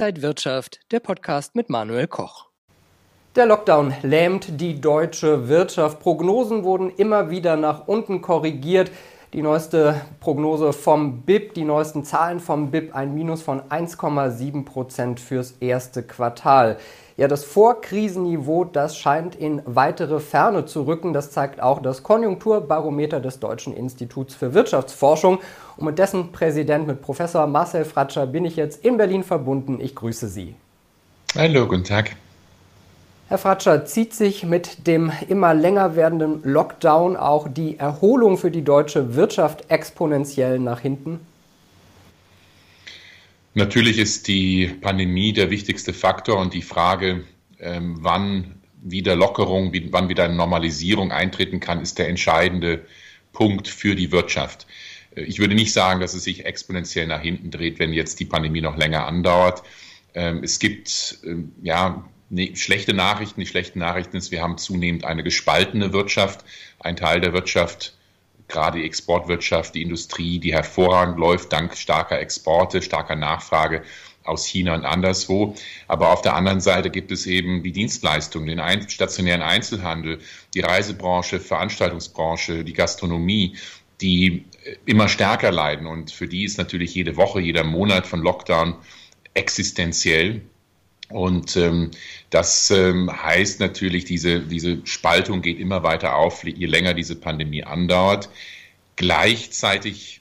Inside Wirtschaft, der Podcast mit Manuel Koch. Der Lockdown lähmt die deutsche Wirtschaft. Prognosen wurden immer wieder nach unten korrigiert. Die neueste Prognose vom BIP, die neuesten Zahlen vom BIP, ein Minus von 1,7 Prozent fürs erste Quartal. Ja, das Vorkrisenniveau, das scheint in weitere Ferne zu rücken. Das zeigt auch das Konjunkturbarometer des Deutschen Instituts für Wirtschaftsforschung. Und mit dessen Präsident, mit Professor Marcel Fratscher, bin ich jetzt in Berlin verbunden. Ich grüße Sie. Hallo, guten Tag. Herr Fratscher, zieht sich mit dem immer länger werdenden Lockdown auch die Erholung für die deutsche Wirtschaft exponentiell nach hinten? Natürlich ist die Pandemie der wichtigste Faktor und die Frage, ähm, wann wieder Lockerung, wann wieder eine Normalisierung eintreten kann, ist der entscheidende Punkt für die Wirtschaft. Äh, ich würde nicht sagen, dass es sich exponentiell nach hinten dreht, wenn jetzt die Pandemie noch länger andauert. Ähm, es gibt ähm, ja Nee, schlechte Nachrichten. Die schlechten Nachrichten ist, wir haben zunehmend eine gespaltene Wirtschaft. Ein Teil der Wirtschaft, gerade die Exportwirtschaft, die Industrie, die hervorragend läuft, dank starker Exporte, starker Nachfrage aus China und anderswo. Aber auf der anderen Seite gibt es eben die Dienstleistungen, den stationären Einzelhandel, die Reisebranche, Veranstaltungsbranche, die Gastronomie, die immer stärker leiden. Und für die ist natürlich jede Woche, jeder Monat von Lockdown existenziell. Und ähm, das ähm, heißt natürlich, diese, diese Spaltung geht immer weiter auf, je länger diese Pandemie andauert. Gleichzeitig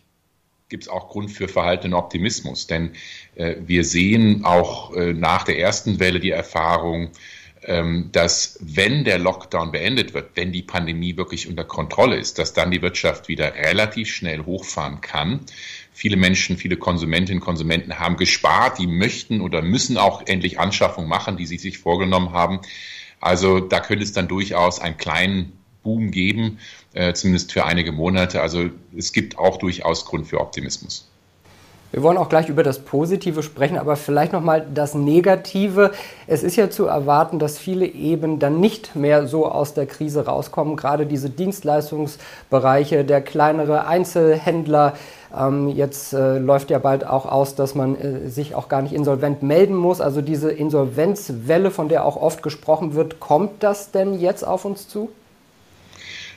gibt es auch Grund für verhaltenen Optimismus, denn äh, wir sehen auch äh, nach der ersten Welle die Erfahrung, dass wenn der Lockdown beendet wird, wenn die Pandemie wirklich unter Kontrolle ist, dass dann die Wirtschaft wieder relativ schnell hochfahren kann. Viele Menschen, viele Konsumentinnen und Konsumenten haben gespart, die möchten oder müssen auch endlich Anschaffungen machen, die sie sich vorgenommen haben. Also da könnte es dann durchaus einen kleinen Boom geben, äh, zumindest für einige Monate. Also es gibt auch durchaus Grund für Optimismus. Wir wollen auch gleich über das Positive sprechen, aber vielleicht nochmal das Negative. Es ist ja zu erwarten, dass viele eben dann nicht mehr so aus der Krise rauskommen. Gerade diese Dienstleistungsbereiche, der kleinere Einzelhändler. Ähm, jetzt äh, läuft ja bald auch aus, dass man äh, sich auch gar nicht insolvent melden muss. Also diese Insolvenzwelle, von der auch oft gesprochen wird, kommt das denn jetzt auf uns zu?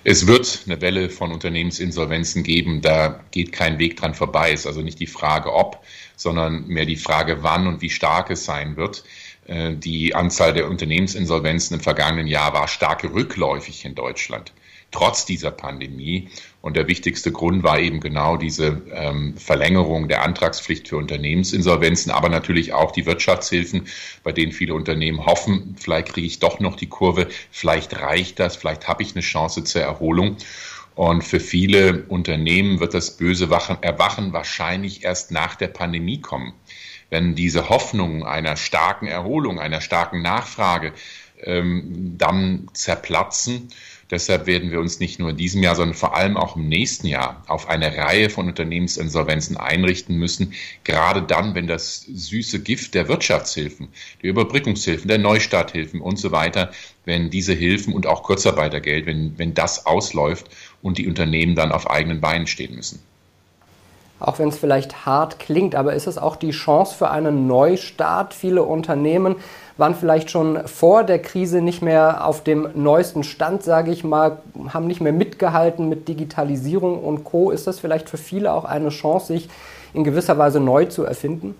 Es wird eine Welle von Unternehmensinsolvenzen geben. Da geht kein Weg dran vorbei. Es ist also nicht die Frage, ob, sondern mehr die Frage, wann und wie stark es sein wird. Äh, die Anzahl der Unternehmensinsolvenzen im vergangenen Jahr war stark rückläufig in Deutschland trotz dieser Pandemie. Und der wichtigste Grund war eben genau diese ähm, Verlängerung der Antragspflicht für Unternehmensinsolvenzen, aber natürlich auch die Wirtschaftshilfen, bei denen viele Unternehmen hoffen, vielleicht kriege ich doch noch die Kurve, vielleicht reicht das, vielleicht habe ich eine Chance zur Erholung. Und für viele Unternehmen wird das böse Erwachen wahrscheinlich erst nach der Pandemie kommen. Wenn diese Hoffnung einer starken Erholung, einer starken Nachfrage ähm, dann zerplatzen, Deshalb werden wir uns nicht nur in diesem Jahr, sondern vor allem auch im nächsten Jahr auf eine Reihe von Unternehmensinsolvenzen einrichten müssen. Gerade dann, wenn das süße Gift der Wirtschaftshilfen, der Überbrückungshilfen, der Neustarthilfen und so weiter, wenn diese Hilfen und auch Kurzarbeitergeld, wenn, wenn das ausläuft und die Unternehmen dann auf eigenen Beinen stehen müssen auch wenn es vielleicht hart klingt, aber ist es auch die Chance für einen Neustart? Viele Unternehmen waren vielleicht schon vor der Krise nicht mehr auf dem neuesten Stand, sage ich mal, haben nicht mehr mitgehalten mit Digitalisierung und Co. Ist das vielleicht für viele auch eine Chance, sich in gewisser Weise neu zu erfinden?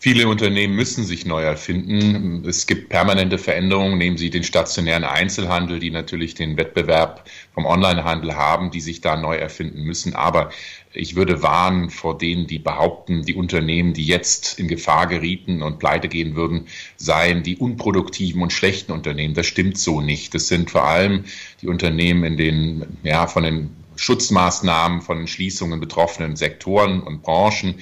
Viele Unternehmen müssen sich neu erfinden. Es gibt permanente Veränderungen. Nehmen Sie den stationären Einzelhandel, die natürlich den Wettbewerb vom Onlinehandel haben, die sich da neu erfinden müssen. Aber ich würde warnen vor denen, die behaupten, die Unternehmen, die jetzt in Gefahr gerieten und pleite gehen würden, seien die unproduktiven und schlechten Unternehmen. Das stimmt so nicht. Das sind vor allem die Unternehmen in den, ja, von den Schutzmaßnahmen, von Schließungen betroffenen Sektoren und Branchen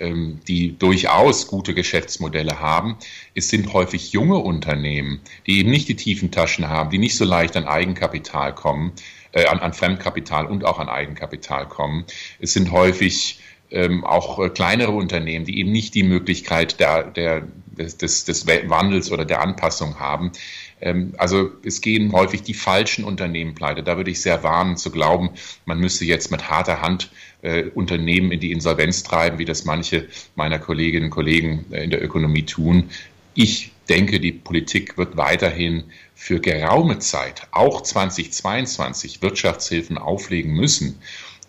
die durchaus gute Geschäftsmodelle haben. Es sind häufig junge Unternehmen, die eben nicht die tiefen Taschen haben, die nicht so leicht an Eigenkapital kommen, äh, an, an Fremdkapital und auch an Eigenkapital kommen. Es sind häufig ähm, auch äh, kleinere Unternehmen, die eben nicht die Möglichkeit der, der, des, des Wandels oder der Anpassung haben. Ähm, also es gehen häufig die falschen Unternehmen pleite. Da würde ich sehr warnen zu glauben, man müsse jetzt mit harter Hand äh, Unternehmen in die Insolvenz treiben, wie das manche meiner Kolleginnen und Kollegen äh, in der Ökonomie tun. Ich denke, die Politik wird weiterhin für geraume Zeit, auch 2022, Wirtschaftshilfen auflegen müssen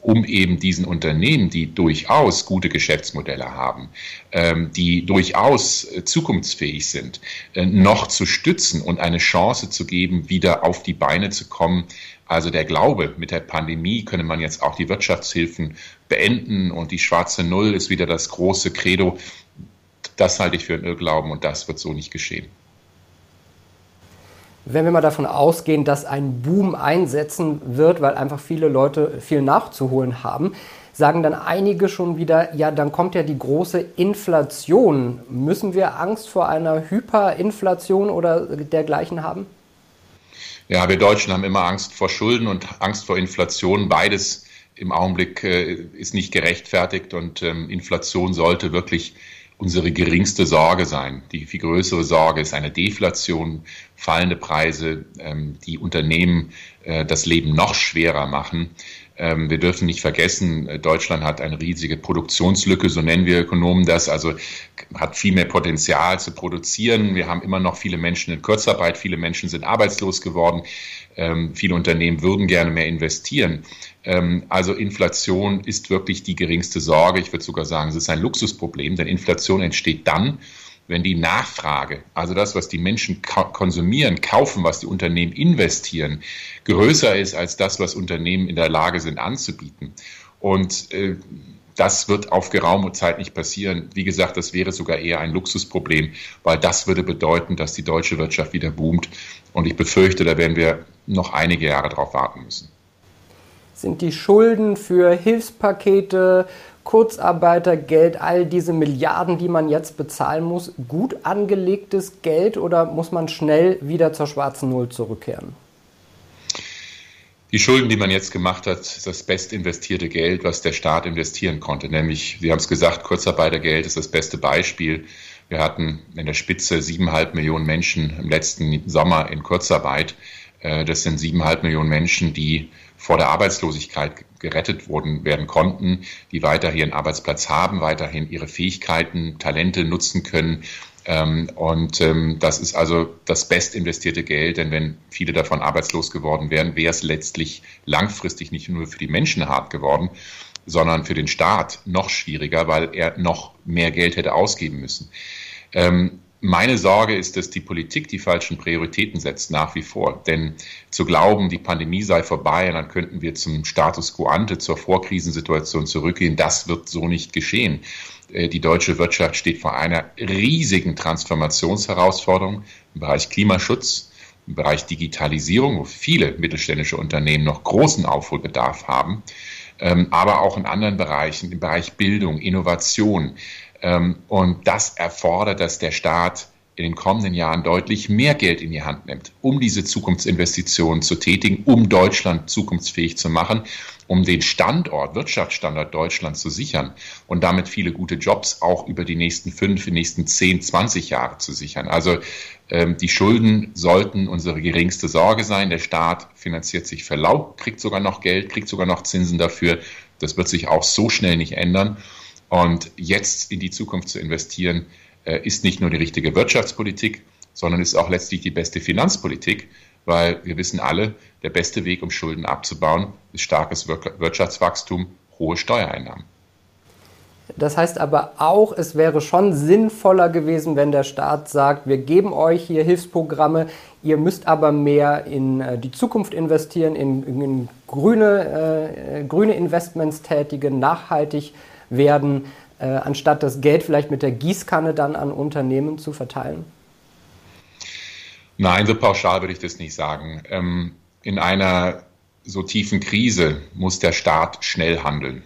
um eben diesen Unternehmen, die durchaus gute Geschäftsmodelle haben, ähm, die durchaus äh, zukunftsfähig sind, äh, noch zu stützen und eine Chance zu geben, wieder auf die Beine zu kommen. Also der Glaube, mit der Pandemie könne man jetzt auch die Wirtschaftshilfen beenden und die schwarze Null ist wieder das große Credo. Das halte ich für einen Irrglauben und das wird so nicht geschehen. Wenn wir mal davon ausgehen, dass ein Boom einsetzen wird, weil einfach viele Leute viel nachzuholen haben, sagen dann einige schon wieder, ja, dann kommt ja die große Inflation. Müssen wir Angst vor einer Hyperinflation oder dergleichen haben? Ja, wir Deutschen haben immer Angst vor Schulden und Angst vor Inflation. Beides im Augenblick äh, ist nicht gerechtfertigt und ähm, Inflation sollte wirklich unsere geringste Sorge sein. Die viel größere Sorge ist eine Deflation, fallende Preise, ähm, die Unternehmen äh, das Leben noch schwerer machen. Ähm, wir dürfen nicht vergessen, äh, Deutschland hat eine riesige Produktionslücke, so nennen wir Ökonomen das, also hat viel mehr Potenzial zu produzieren. Wir haben immer noch viele Menschen in Kurzarbeit, viele Menschen sind arbeitslos geworden, ähm, viele Unternehmen würden gerne mehr investieren. Ähm, also Inflation ist wirklich die geringste Sorge. Ich würde sogar sagen, es ist ein Luxusproblem, denn Inflation entsteht dann, wenn die Nachfrage, also das, was die Menschen konsumieren, kaufen, was die Unternehmen investieren, größer ist als das, was Unternehmen in der Lage sind anzubieten. Und äh, das wird auf geraume Zeit nicht passieren. Wie gesagt, das wäre sogar eher ein Luxusproblem, weil das würde bedeuten, dass die deutsche Wirtschaft wieder boomt. Und ich befürchte, da werden wir noch einige Jahre darauf warten müssen. Sind die Schulden für Hilfspakete, Kurzarbeitergeld, all diese Milliarden, die man jetzt bezahlen muss, gut angelegtes Geld oder muss man schnell wieder zur schwarzen Null zurückkehren? Die Schulden, die man jetzt gemacht hat, ist das best investierte Geld, was der Staat investieren konnte. Nämlich, Sie haben es gesagt, Kurzarbeitergeld ist das beste Beispiel. Wir hatten in der Spitze siebeneinhalb Millionen Menschen im letzten Sommer in Kurzarbeit. Äh, das sind siebeneinhalb Millionen Menschen, die vor der Arbeitslosigkeit gerettet worden werden konnten, die weiterhin einen Arbeitsplatz haben, weiterhin ihre Fähigkeiten, Talente nutzen können. Ähm, und ähm, das ist also das best investierte Geld, denn wenn viele davon arbeitslos geworden wären, wäre es letztlich langfristig nicht nur für die Menschen hart geworden, sondern für den Staat noch schwieriger, weil er noch mehr Geld hätte ausgeben müssen. Ähm, meine Sorge ist, dass die Politik die falschen Prioritäten setzt, nach wie vor. Denn zu glauben, die Pandemie sei vorbei und dann könnten wir zum Status quo ante, zur Vorkrisensituation zurückgehen, das wird so nicht geschehen. Äh, die deutsche Wirtschaft steht vor einer riesigen Transformationsherausforderung im Bereich Klimaschutz, im Bereich Digitalisierung, wo viele mittelständische Unternehmen noch großen Aufholbedarf haben, ähm, aber auch in anderen Bereichen, im Bereich Bildung, Innovation. Ähm, und das erfordert, dass der Staat in den kommenden Jahren deutlich mehr Geld in die Hand nimmt, um diese Zukunftsinvestitionen zu tätigen, um Deutschland zukunftsfähig zu machen, um den Standort, Wirtschaftsstandort Deutschland zu sichern und damit viele gute Jobs auch über die nächsten fünf, die nächsten zehn, zwanzig Jahre zu sichern. Also ähm, die Schulden sollten unsere geringste Sorge sein. Der Staat finanziert sich verlaut, kriegt sogar noch Geld, kriegt sogar noch Zinsen dafür. Das wird sich auch so schnell nicht ändern. Und jetzt in die Zukunft zu investieren, äh, ist nicht nur die richtige Wirtschaftspolitik, sondern ist auch letztlich die beste Finanzpolitik, weil wir wissen alle, der beste Weg, um Schulden abzubauen, ist starkes Wirtschaftswachstum, hohe Steuereinnahmen. Das heißt aber auch, es wäre schon sinnvoller gewesen, wenn der Staat sagt, wir geben euch hier Hilfsprogramme, ihr müsst aber mehr in äh, die Zukunft investieren, in, in grüne, äh, grüne Investments tätigen, nachhaltig werden, äh, anstatt das Geld vielleicht mit der Gießkanne dann an Unternehmen zu verteilen? Nein, so pauschal würde ich das nicht sagen. Ähm, in einer so tiefen Krise muss der Staat schnell handeln.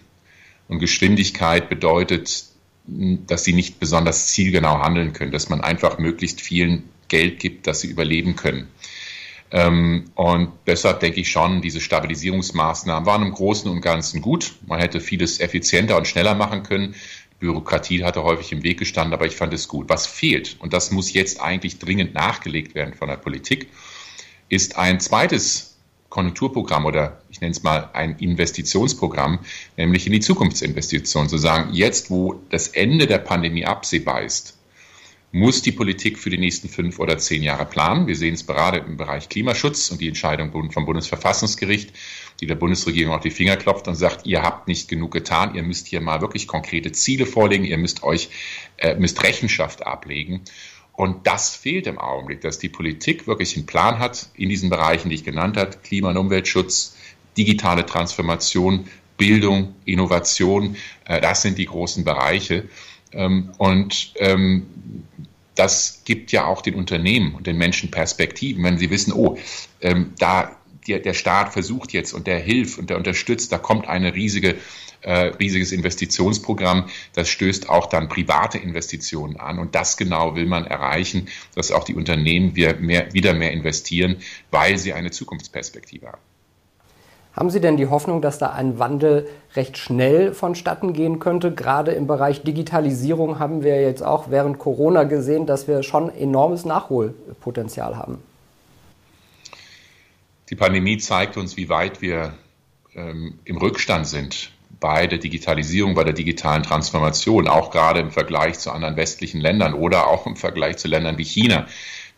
Und Geschwindigkeit bedeutet, dass sie nicht besonders zielgenau handeln können, dass man einfach möglichst vielen Geld gibt, dass sie überleben können. Ähm, und deshalb denke ich schon, diese Stabilisierungsmaßnahmen waren im Großen und Ganzen gut. Man hätte vieles effizienter und schneller machen können. Bürokratie hatte häufig im Weg gestanden, aber ich fand es gut. Was fehlt, und das muss jetzt eigentlich dringend nachgelegt werden von der Politik, ist ein zweites Konjunkturprogramm oder ich nenne es mal ein Investitionsprogramm, nämlich in die Zukunftsinvestition. Zu sagen, jetzt wo das Ende der Pandemie absehbar ist, muss die Politik für die nächsten fünf oder zehn Jahre planen. Wir sehen es gerade im Bereich Klimaschutz und die Entscheidung vom Bundesverfassungsgericht, die der Bundesregierung auf die Finger klopft und sagt, ihr habt nicht genug getan, ihr müsst hier mal wirklich konkrete Ziele vorlegen, ihr müsst euch, äh, müsst Rechenschaft ablegen. Und das fehlt im Augenblick, dass die Politik wirklich einen Plan hat in diesen Bereichen, die ich genannt habe, Klima- und Umweltschutz, digitale Transformation, Bildung, Innovation, äh, das sind die großen Bereiche. Ähm, und ähm, das gibt ja auch den Unternehmen und den Menschen Perspektiven, wenn sie wissen, oh, ähm, da der, der Staat versucht jetzt und der hilft und der unterstützt, da kommt ein riesige, äh, riesiges Investitionsprogramm, das stößt auch dann private Investitionen an. Und das genau will man erreichen, dass auch die Unternehmen wieder mehr, wieder mehr investieren, weil sie eine Zukunftsperspektive haben. Haben Sie denn die Hoffnung, dass da ein Wandel recht schnell vonstatten gehen könnte? Gerade im Bereich Digitalisierung haben wir jetzt auch während Corona gesehen, dass wir schon enormes Nachholpotenzial haben. Die Pandemie zeigt uns, wie weit wir ähm, im Rückstand sind bei der Digitalisierung, bei der digitalen Transformation, auch gerade im Vergleich zu anderen westlichen Ländern oder auch im Vergleich zu Ländern wie China,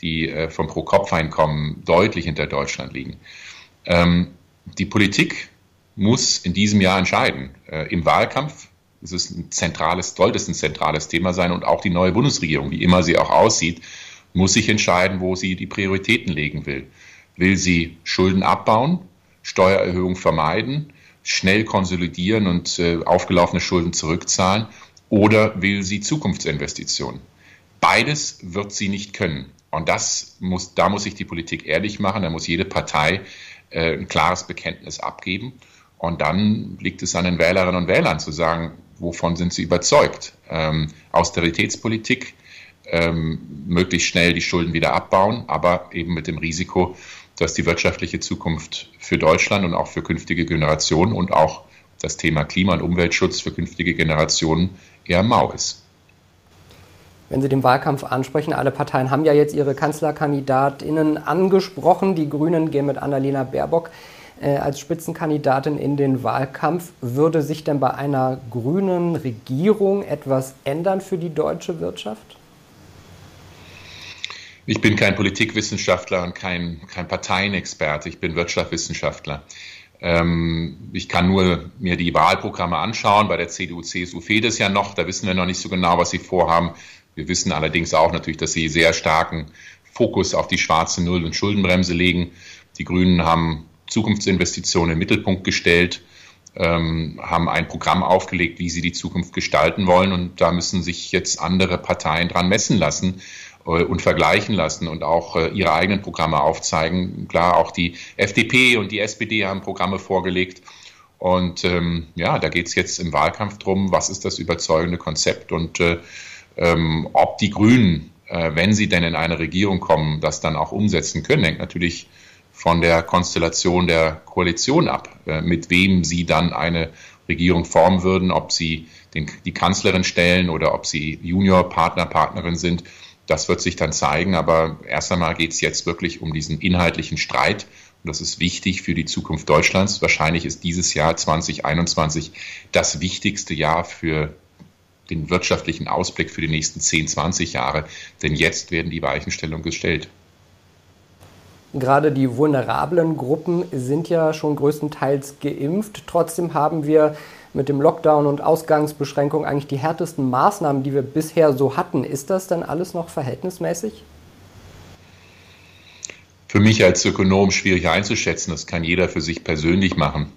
die äh, vom Pro-Kopf-Einkommen deutlich hinter Deutschland liegen. Ähm, die Politik muss in diesem Jahr entscheiden. Äh, Im Wahlkampf ist es ein zentrales, sollte es ein zentrales Thema sein und auch die neue Bundesregierung, wie immer sie auch aussieht, muss sich entscheiden, wo sie die Prioritäten legen will. Will sie Schulden abbauen, Steuererhöhung vermeiden, schnell konsolidieren und äh, aufgelaufene Schulden zurückzahlen oder will sie Zukunftsinvestitionen? Beides wird sie nicht können. Und das muss, da muss sich die Politik ehrlich machen, da muss jede Partei ein klares Bekenntnis abgeben. Und dann liegt es an den Wählerinnen und Wählern zu sagen, wovon sind sie überzeugt. Ähm, Austeritätspolitik, ähm, möglichst schnell die Schulden wieder abbauen, aber eben mit dem Risiko, dass die wirtschaftliche Zukunft für Deutschland und auch für künftige Generationen und auch das Thema Klima- und Umweltschutz für künftige Generationen eher mau ist. Wenn Sie den Wahlkampf ansprechen, alle Parteien haben ja jetzt ihre Kanzlerkandidatinnen angesprochen. Die Grünen gehen mit Annalena Baerbock äh, als Spitzenkandidatin in den Wahlkampf. Würde sich denn bei einer grünen Regierung etwas ändern für die deutsche Wirtschaft? Ich bin kein Politikwissenschaftler und kein, kein Parteienexperte. Ich bin Wirtschaftswissenschaftler. Ähm, ich kann nur mir die Wahlprogramme anschauen. Bei der CDU, CSU fehlt es ja noch. Da wissen wir noch nicht so genau, was sie vorhaben. Wir wissen allerdings auch natürlich, dass sie sehr starken Fokus auf die schwarze Null- und Schuldenbremse legen. Die Grünen haben Zukunftsinvestitionen im Mittelpunkt gestellt, ähm, haben ein Programm aufgelegt, wie sie die Zukunft gestalten wollen. Und da müssen sich jetzt andere Parteien dran messen lassen äh, und vergleichen lassen und auch äh, ihre eigenen Programme aufzeigen. Klar, auch die FDP und die SPD haben Programme vorgelegt. Und ähm, ja, da geht es jetzt im Wahlkampf drum, was ist das überzeugende Konzept und äh, ähm, ob die Grünen, äh, wenn sie denn in eine Regierung kommen, das dann auch umsetzen können, hängt natürlich von der Konstellation der Koalition ab, äh, mit wem sie dann eine Regierung formen würden, ob sie den, die Kanzlerin stellen oder ob sie Juniorpartner, Partnerin sind. Das wird sich dann zeigen, aber erst einmal geht es jetzt wirklich um diesen inhaltlichen Streit. Und das ist wichtig für die Zukunft Deutschlands. Wahrscheinlich ist dieses Jahr 2021 das wichtigste Jahr für den wirtschaftlichen Ausblick für die nächsten 10, 20 Jahre. Denn jetzt werden die Weichenstellungen gestellt. Gerade die vulnerablen Gruppen sind ja schon größtenteils geimpft. Trotzdem haben wir mit dem Lockdown und Ausgangsbeschränkung eigentlich die härtesten Maßnahmen, die wir bisher so hatten. Ist das dann alles noch verhältnismäßig? Für mich als Ökonom schwierig einzuschätzen. Das kann jeder für sich persönlich machen.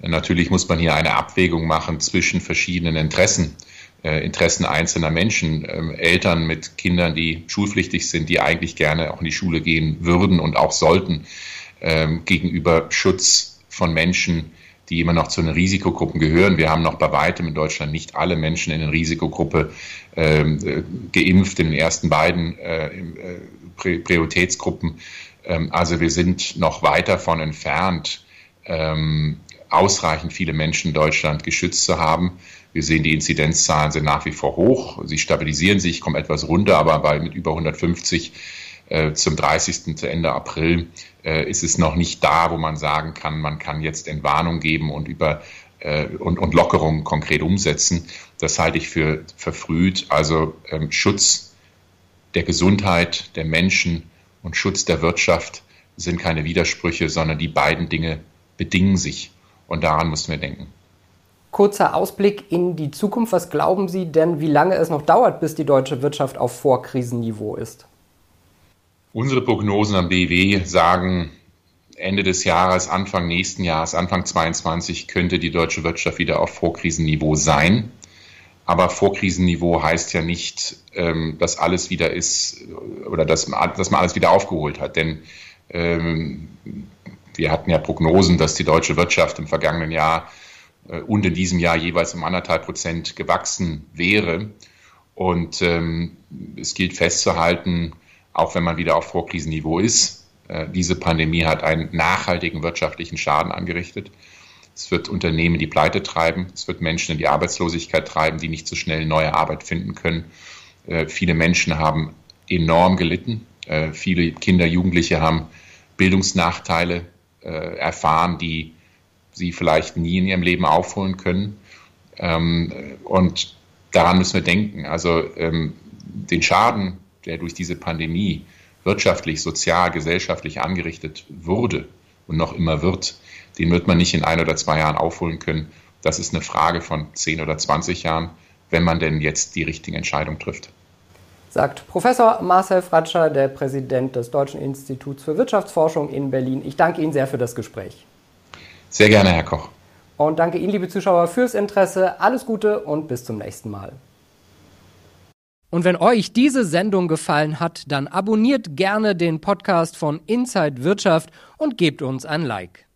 Natürlich muss man hier eine Abwägung machen zwischen verschiedenen Interessen. Äh, Interessen einzelner Menschen, ähm, Eltern mit Kindern, die schulpflichtig sind, die eigentlich gerne auch in die Schule gehen würden und auch sollten, ähm, gegenüber Schutz von Menschen, die immer noch zu den Risikogruppen gehören. Wir haben noch bei weitem in Deutschland nicht alle Menschen in der Risikogruppe ähm, äh, geimpft, in den ersten beiden äh, Prioritätsgruppen. also wir sind noch weit davon entfernt, ausreichend viele Menschen in Deutschland geschützt zu haben. Wir sehen, die Inzidenzzahlen sind nach wie vor hoch. Sie stabilisieren sich, kommen etwas runter, aber bei mit über 150 äh, zum 30. zu Ende April äh, ist es noch nicht da, wo man sagen kann, man kann jetzt Entwarnung geben und über äh, und, und Lockerungen konkret umsetzen. Das halte ich für verfrüht. Also ähm, Schutz der Gesundheit der Menschen und Schutz der Wirtschaft sind keine Widersprüche, sondern die beiden Dinge bedingen sich. Und daran müssen wir denken. Kurzer Ausblick in die Zukunft. Was glauben Sie denn, wie lange es noch dauert, bis die deutsche Wirtschaft auf Vorkrisenniveau ist? Unsere Prognosen am BW sagen, Ende des Jahres, Anfang nächsten Jahres, Anfang 22 könnte die deutsche Wirtschaft wieder auf Vorkrisenniveau sein. Aber Vorkrisenniveau heißt ja nicht, ähm, dass alles wieder ist oder dass, man alles wieder aufgeholt hat. Denn ähm, wir hatten ja Prognosen, dass die deutsche Wirtschaft im vergangenen Jahr äh, und in diesem Jahr jeweils um anderthalb Prozent gewachsen wäre. Und ähm, es gilt festzuhalten, auch wenn man wieder auf Vorkrisenniveau ist, äh, diese Pandemie hat einen nachhaltigen wirtschaftlichen Schaden angerichtet. Es wird Unternehmen die Pleite treiben, es wird Menschen in die Arbeitslosigkeit treiben, die nicht so schnell neue Arbeit finden können. Äh, viele Menschen haben enorm gelitten. Äh, viele Kinder, Jugendliche haben Bildungsnachteile äh, erfahren, die sie vielleicht nie in ihrem Leben aufholen können. Ähm, und daran müssen wir denken. Also ähm, den Schaden, der durch diese Pandemie wirtschaftlich, sozial, gesellschaftlich angerichtet wurde und noch immer wird, den wird man nicht in ein oder zwei Jahren aufholen können. Das ist eine Frage von zehn oder zwanzig Jahren, wenn man denn jetzt die richtigen Entscheidungen trifft. Sagt Professor Marcel Fratscher, der Präsident des Deutschen Instituts für Wirtschaftsforschung in Berlin. Ich danke Ihnen sehr für das Gespräch. Sehr gerne, Herr Koch. Und danke Ihnen, liebe Zuschauer, fürs Interesse. Alles Gute und bis zum nächsten Mal. Und wenn euch diese Sendung gefallen hat, dann abonniert gerne den Podcast von Inside Wirtschaft und gebt uns ein Like.